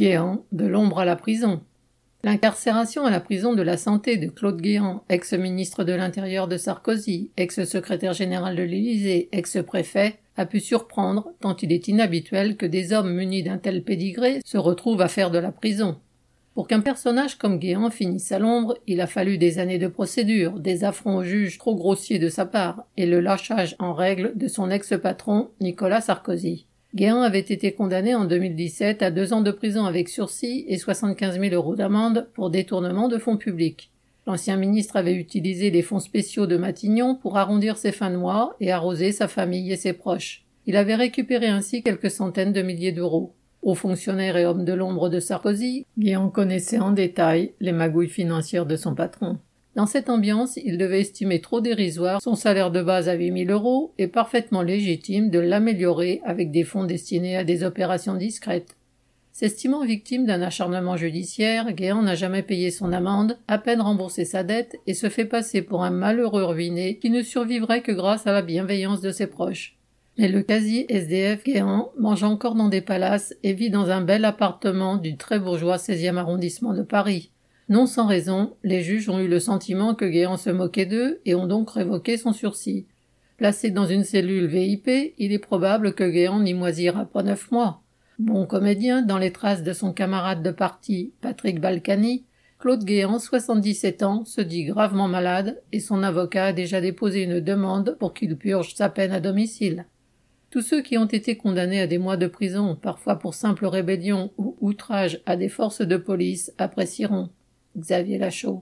Guéant, de l'ombre à la prison. L'incarcération à la prison de la santé de Claude Guéant, ex-ministre de l'Intérieur de Sarkozy, ex-secrétaire général de l'Élysée, ex-préfet, a pu surprendre tant il est inhabituel que des hommes munis d'un tel pédigré se retrouvent à faire de la prison. Pour qu'un personnage comme Guéant finisse à l'ombre, il a fallu des années de procédure, des affronts aux juges trop grossiers de sa part, et le lâchage en règle de son ex-patron, Nicolas Sarkozy. Guéant avait été condamné en 2017 à deux ans de prison avec sursis et 75 000 euros d'amende pour détournement de fonds publics. L'ancien ministre avait utilisé les fonds spéciaux de Matignon pour arrondir ses fins de mois et arroser sa famille et ses proches. Il avait récupéré ainsi quelques centaines de milliers d'euros. Haut fonctionnaire et homme de l'ombre de Sarkozy, Guéant connaissait en détail les magouilles financières de son patron. Dans cette ambiance, il devait estimer trop dérisoire son salaire de base à 8000 euros et parfaitement légitime de l'améliorer avec des fonds destinés à des opérations discrètes. S'estimant victime d'un acharnement judiciaire, Guéant n'a jamais payé son amende, à peine remboursé sa dette et se fait passer pour un malheureux ruiné qui ne survivrait que grâce à la bienveillance de ses proches. Mais le quasi-SDF Guéant mange encore dans des palaces et vit dans un bel appartement du très bourgeois 16e arrondissement de Paris. Non sans raison, les juges ont eu le sentiment que Guéant se moquait d'eux et ont donc révoqué son sursis. Placé dans une cellule VIP, il est probable que Guéant n'y moisira pas neuf mois. Bon comédien, dans les traces de son camarade de parti, Patrick Balkany, Claude Guéant, 77 ans, se dit gravement malade et son avocat a déjà déposé une demande pour qu'il purge sa peine à domicile. Tous ceux qui ont été condamnés à des mois de prison, parfois pour simple rébellion ou outrage à des forces de police, apprécieront. Xavier Lachaud.